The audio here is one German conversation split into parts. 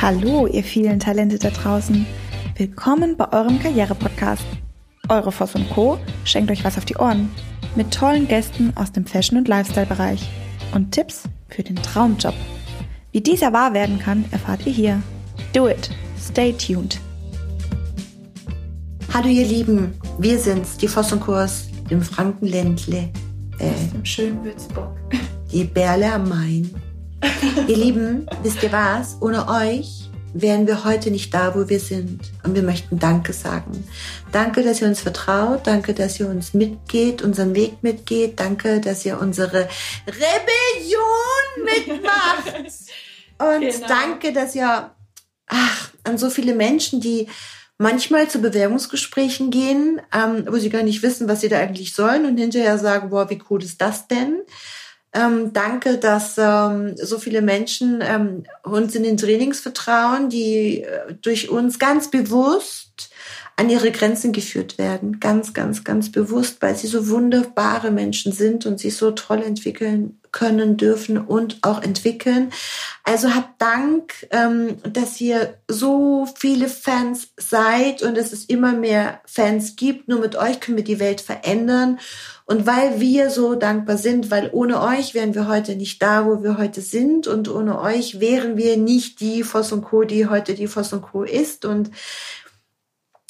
Hallo, ihr vielen Talente da draußen. Willkommen bei eurem Karriere-Podcast. Eure Voss und Co. schenkt euch was auf die Ohren. Mit tollen Gästen aus dem Fashion- und Lifestyle-Bereich. Und Tipps für den Traumjob. Wie dieser wahr werden kann, erfahrt ihr hier. Do it. Stay tuned. Hallo ihr Lieben, wir sind's, die Voss und Kurs im Frankenländle. Äh, Im schönen Würzburg. Die Berle am Main. Ihr Lieben, wisst ihr was? Ohne euch wären wir heute nicht da, wo wir sind. Und wir möchten Danke sagen. Danke, dass ihr uns vertraut. Danke, dass ihr uns mitgeht, unseren Weg mitgeht. Danke, dass ihr unsere Rebellion mitmacht. Und genau. danke, dass ihr ach, an so viele Menschen, die manchmal zu Bewerbungsgesprächen gehen, ähm, wo sie gar nicht wissen, was sie da eigentlich sollen und hinterher sagen, boah, wie cool ist das denn? Ähm, danke, dass ähm, so viele Menschen ähm, uns in den Trainings vertrauen, die äh, durch uns ganz bewusst an ihre Grenzen geführt werden. Ganz, ganz, ganz bewusst, weil sie so wunderbare Menschen sind und sich so toll entwickeln können, dürfen und auch entwickeln. Also habt Dank, ähm, dass ihr so viele Fans seid und dass es immer mehr Fans gibt. Nur mit euch können wir die Welt verändern. Und weil wir so dankbar sind, weil ohne euch wären wir heute nicht da, wo wir heute sind. Und ohne euch wären wir nicht die Voss und Co., die heute die Voss und Co. ist. Und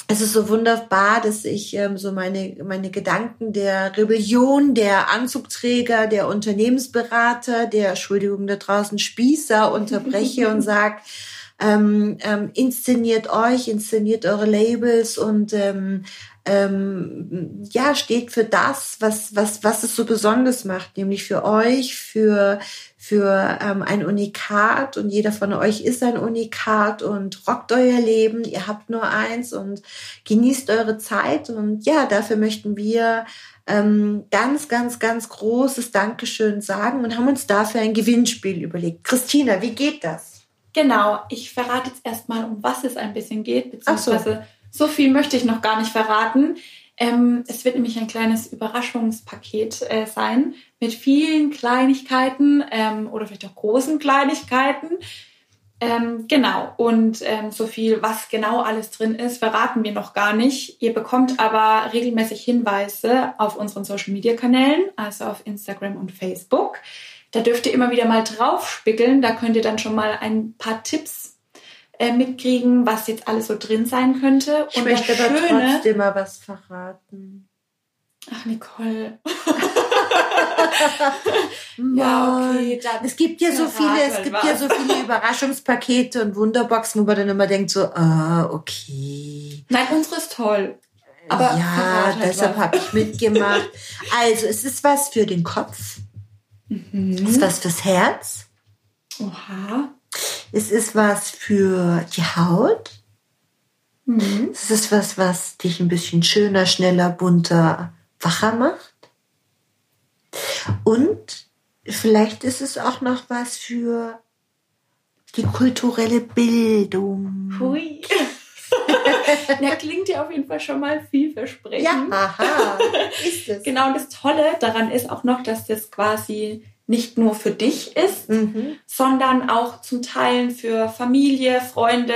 es ist so wunderbar, dass ich ähm, so meine, meine Gedanken der Rebellion, der Anzugträger, der Unternehmensberater, der, Entschuldigung, da draußen Spießer unterbreche und sag, ähm, ähm, inszeniert euch, inszeniert eure Labels und ähm, ähm, ja, steht für das, was, was, was es so besonders macht, nämlich für euch, für, für ähm, ein Unikat und jeder von euch ist ein Unikat und rockt euer Leben, ihr habt nur eins und genießt eure Zeit und ja, dafür möchten wir ähm, ganz, ganz, ganz großes Dankeschön sagen und haben uns dafür ein Gewinnspiel überlegt. Christina, wie geht das? Genau, ich verrate jetzt erstmal, um was es ein bisschen geht, beziehungsweise so viel möchte ich noch gar nicht verraten. Ähm, es wird nämlich ein kleines Überraschungspaket äh, sein mit vielen Kleinigkeiten ähm, oder vielleicht auch großen Kleinigkeiten. Ähm, genau, und ähm, so viel, was genau alles drin ist, verraten wir noch gar nicht. Ihr bekommt aber regelmäßig Hinweise auf unseren Social-Media-Kanälen, also auf Instagram und Facebook. Da dürft ihr immer wieder mal drauf spickeln. Da könnt ihr dann schon mal ein paar Tipps äh, mitkriegen, was jetzt alles so drin sein könnte. Ich und möchte aber Schöne, trotzdem mal was verraten. Ach, Nicole. ja, okay. Dann es gibt ja so viele, es gibt was. ja so viele Überraschungspakete und Wunderboxen, wo man dann immer denkt so, ah, okay. Nein, unsere ist toll. Aber ja, deshalb habe ich mitgemacht. Also, es ist was für den Kopf. Mhm. Es ist was fürs Herz. Oha. Es ist was für die Haut. Mhm. Es ist was, was dich ein bisschen schöner, schneller, bunter, wacher macht. Und vielleicht ist es auch noch was für die kulturelle Bildung. Hui. Na, klingt ja auf jeden Fall schon mal vielversprechend. Ja, aha, ist es. Genau, und das Tolle daran ist auch noch, dass das quasi nicht nur für dich ist, mhm. sondern auch zum Teilen für Familie, Freunde,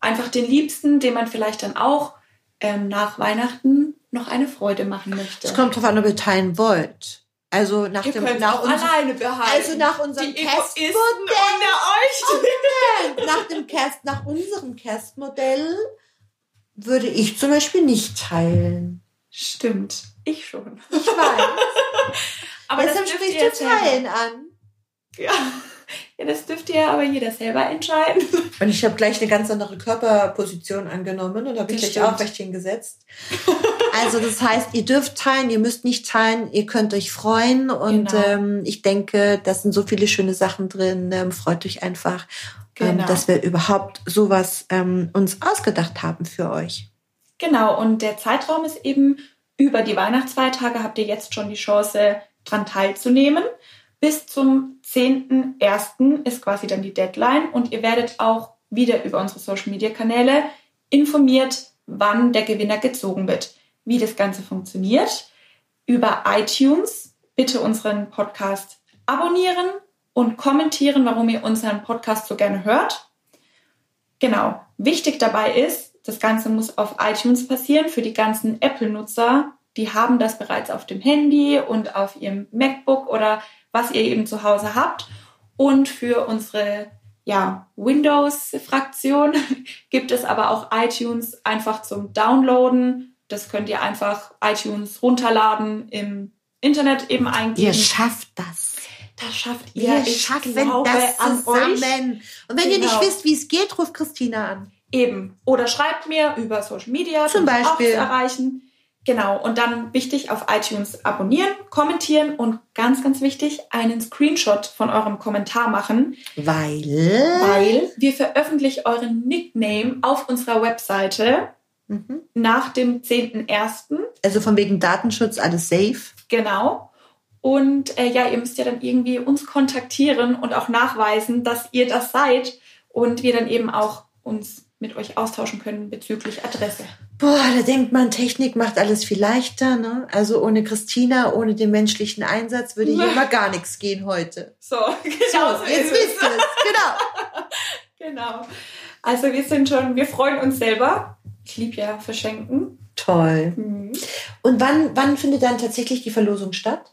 einfach den Liebsten, dem man vielleicht dann auch ähm, nach Weihnachten noch eine Freude machen möchte. Es kommt darauf an, ob ihr teilen wollt. Also nach ihr dem nach auch unser, alleine behalten. Also nach unserem Kästmodell. Oh nach dem nach unserem Kästmodell würde ich zum Beispiel nicht teilen. Stimmt, ich schon. Ich weiß. Aber Deshalb sprichst du Teilen an. Ja. ja, das dürft ihr aber jeder selber entscheiden. Und ich habe gleich eine ganz andere Körperposition angenommen und habe ich gleich auch recht hingesetzt. Also das heißt, ihr dürft teilen, ihr müsst nicht teilen, ihr könnt euch freuen und genau. ähm, ich denke, da sind so viele schöne Sachen drin. Ähm, freut euch einfach, ähm, genau. dass wir überhaupt sowas ähm, uns ausgedacht haben für euch. Genau, und der Zeitraum ist eben über die Weihnachtsfeiertage habt ihr jetzt schon die Chance, dran teilzunehmen. Bis zum 10.01. ist quasi dann die Deadline und ihr werdet auch wieder über unsere Social Media Kanäle informiert, wann der Gewinner gezogen wird. Wie das Ganze funktioniert. Über iTunes bitte unseren Podcast abonnieren und kommentieren, warum ihr unseren Podcast so gerne hört. Genau. Wichtig dabei ist, das Ganze muss auf iTunes passieren. Für die ganzen Apple-Nutzer, die haben das bereits auf dem Handy und auf ihrem MacBook oder was ihr eben zu Hause habt. Und für unsere ja, Windows-Fraktion gibt es aber auch iTunes einfach zum Downloaden. Das könnt ihr einfach iTunes runterladen, im Internet eben eingeben. Ihr schafft das. Das schafft ihr. Wir ich schaffen glaube das zusammen. Und wenn genau. ihr nicht genau. wisst, wie es geht, ruft Christina an. Eben. Oder schreibt mir über Social Media. Zum Beispiel. Auch zu erreichen. Genau, und dann wichtig auf iTunes abonnieren, kommentieren und ganz, ganz wichtig, einen Screenshot von eurem Kommentar machen. Weil? Weil wir veröffentlichen euren Nickname auf unserer Webseite mhm. nach dem 10.01. Also von wegen Datenschutz alles safe. Genau. Und äh, ja, ihr müsst ja dann irgendwie uns kontaktieren und auch nachweisen, dass ihr das seid und wir dann eben auch uns mit euch austauschen können bezüglich Adresse. Boah, da denkt man, Technik macht alles viel leichter. Ne? Also ohne Christina, ohne den menschlichen Einsatz würde hier mal gar nichts gehen heute. So, genau. So, jetzt wisst ihr es. Genau. genau. Also wir sind schon, wir freuen uns selber. Ich liebe ja Verschenken. Toll. Mhm. Und wann, wann findet dann tatsächlich die Verlosung statt?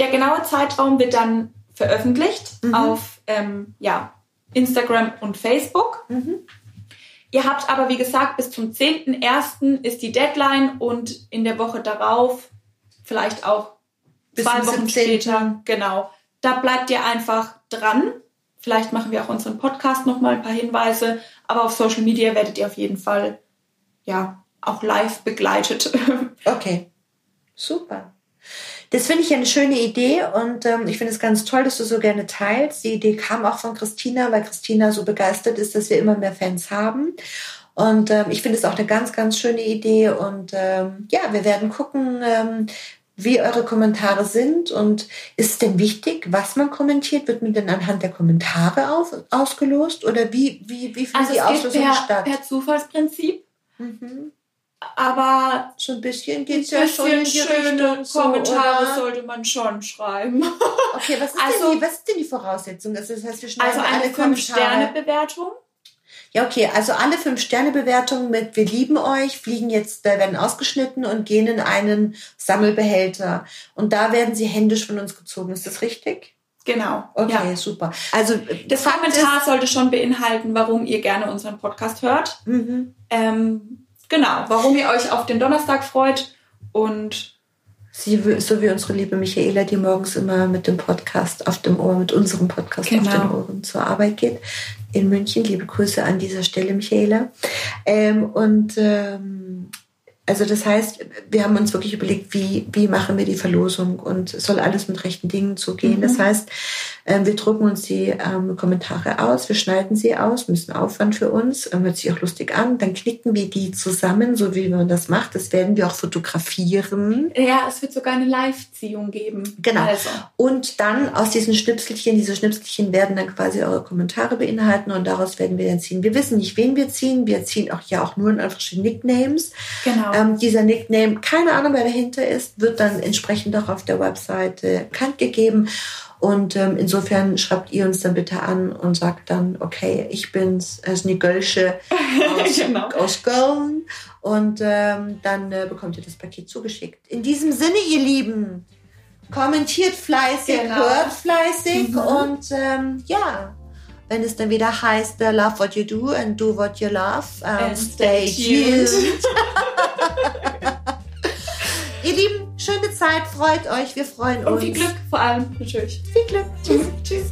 Der genaue Zeitraum wird dann veröffentlicht mhm. auf ähm, ja, Instagram und Facebook. Mhm. Ihr habt aber, wie gesagt, bis zum 10.01. ist die Deadline und in der Woche darauf, vielleicht auch bis zwei Wochen 17. später, genau. Da bleibt ihr einfach dran. Vielleicht machen wir auch unseren Podcast nochmal ein paar Hinweise, aber auf Social Media werdet ihr auf jeden Fall, ja, auch live begleitet. Okay. Super. Das finde ich eine schöne Idee und ähm, ich finde es ganz toll, dass du so gerne teilst. Die Idee kam auch von Christina, weil Christina so begeistert ist, dass wir immer mehr Fans haben. Und ähm, ich finde es auch eine ganz, ganz schöne Idee. Und ähm, ja, wir werden gucken, ähm, wie eure Kommentare sind. Und ist es denn wichtig, was man kommentiert? Wird man denn anhand der Kommentare auf, ausgelost? Oder wie, wie, wie findet also die Auslösung statt? Per Zufallsprinzip. Mhm. Aber so ein bisschen geht es ja schon in die schöne Richtung, Kommentare so, sollte man schon schreiben. Okay, was ist, also, denn, die, was ist denn die Voraussetzung? Also, das heißt, wir schneiden also eine Fünf-Sterne-Bewertung. Ja, okay, also alle Fünf-Sterne-Bewertungen mit Wir lieben euch fliegen jetzt, werden ausgeschnitten und gehen in einen Sammelbehälter. Und da werden sie händisch von uns gezogen. Ist das richtig? Genau. Okay, ja. super. Also das Kommentar sollte schon beinhalten, warum ihr gerne unseren Podcast hört. Mhm. Ähm, Genau, warum ihr euch auf den Donnerstag freut und Sie, so wie unsere liebe Michaela, die morgens immer mit dem Podcast auf dem Ohr, mit unserem Podcast genau. auf den. Ohren zur Arbeit geht in München. Liebe Grüße an dieser Stelle, Michaela. Ähm, und ähm, also das heißt, wir haben uns wirklich überlegt, wie, wie machen wir die Verlosung und es soll alles mit rechten Dingen zugehen. Mhm. Das heißt, ähm, wir drucken uns die ähm, Kommentare aus, wir schneiden sie aus, müssen Aufwand für uns, ähm, hört sich auch lustig an, dann knicken wir die zusammen, so wie man das macht. Das werden wir auch fotografieren. Ja, es wird sogar eine Live-Ziehung geben. Genau. Also. Und dann aus diesen Schnipselchen, diese Schnipselchen werden dann quasi eure Kommentare beinhalten und daraus werden wir dann ziehen. Wir wissen nicht, wen wir ziehen. Wir ziehen auch ja auch nur in einfach Nicknames. Genau. Ähm, dieser Nickname, keine Ahnung, wer dahinter ist, wird dann entsprechend auch auf der Webseite bekannt gegeben. Und ähm, insofern schreibt ihr uns dann bitte an und sagt dann, okay, ich bin's, es Nigölsche aus, genau. aus Köln. Und ähm, dann äh, bekommt ihr das Paket zugeschickt. In diesem Sinne, ihr Lieben, kommentiert fleißig, genau. hört fleißig mhm. und ähm, ja, wenn es dann wieder heißt, uh, love what you do and do what you love, um, and stay, stay tuned. Schöne Zeit, freut euch, wir freuen Und uns. viel Glück vor allem, natürlich. Viel Glück. Tschüss. Tschüss.